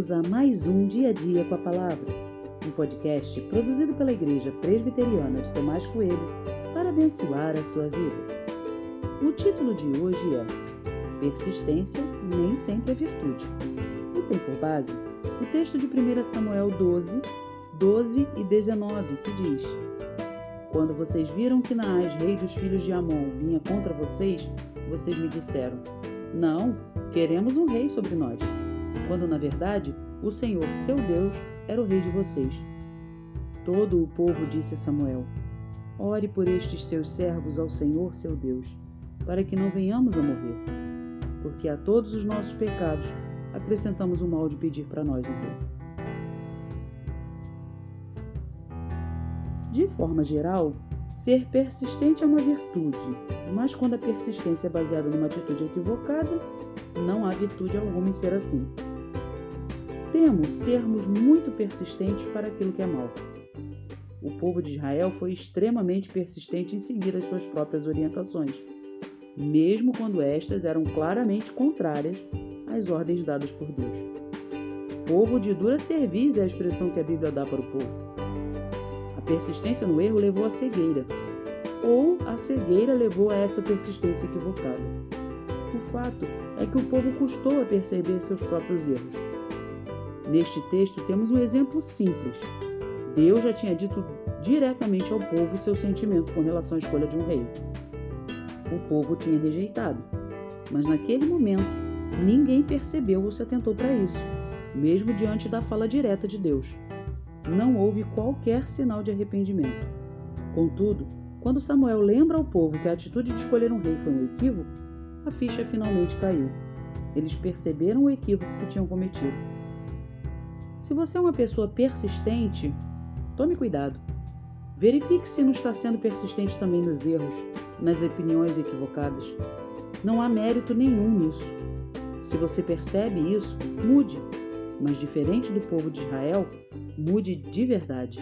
bem-vindos a mais um Dia a Dia com a Palavra, um podcast produzido pela Igreja Presbiteriana de Tomás Coelho para abençoar a sua vida. O título de hoje é Persistência nem sempre é virtude. E tem por base o texto de 1 Samuel 12, 12 e 19, que diz: Quando vocês viram que Naás, rei dos filhos de Amon, vinha contra vocês, vocês me disseram: Não, queremos um rei sobre nós quando na verdade o Senhor, seu Deus, era o rei de vocês. Todo o povo disse a Samuel: Ore por estes seus servos ao Senhor, seu Deus, para que não venhamos a morrer. Porque a todos os nossos pecados acrescentamos o mal de pedir para nós um rei. De forma geral, ser persistente é uma virtude, mas quando a persistência é baseada numa atitude equivocada, não há virtude alguma em ser assim sermos muito persistentes para aquilo que é mal. O povo de Israel foi extremamente persistente em seguir as suas próprias orientações, mesmo quando estas eram claramente contrárias às ordens dadas por Deus. Povo de dura cerviz é a expressão que a Bíblia dá para o povo. A persistência no erro levou à cegueira, ou a cegueira levou a essa persistência equivocada. O fato é que o povo custou a perceber seus próprios erros Neste texto temos um exemplo simples. Deus já tinha dito diretamente ao povo seu sentimento com relação à escolha de um rei. O povo tinha rejeitado, mas naquele momento ninguém percebeu ou se atentou para isso, mesmo diante da fala direta de Deus. Não houve qualquer sinal de arrependimento. Contudo, quando Samuel lembra ao povo que a atitude de escolher um rei foi um equívoco, a ficha finalmente caiu. Eles perceberam o equívoco que tinham cometido se você é uma pessoa persistente, tome cuidado. Verifique se não está sendo persistente também nos erros, nas opiniões equivocadas. Não há mérito nenhum nisso. Se você percebe isso, mude. Mas diferente do povo de Israel, mude de verdade.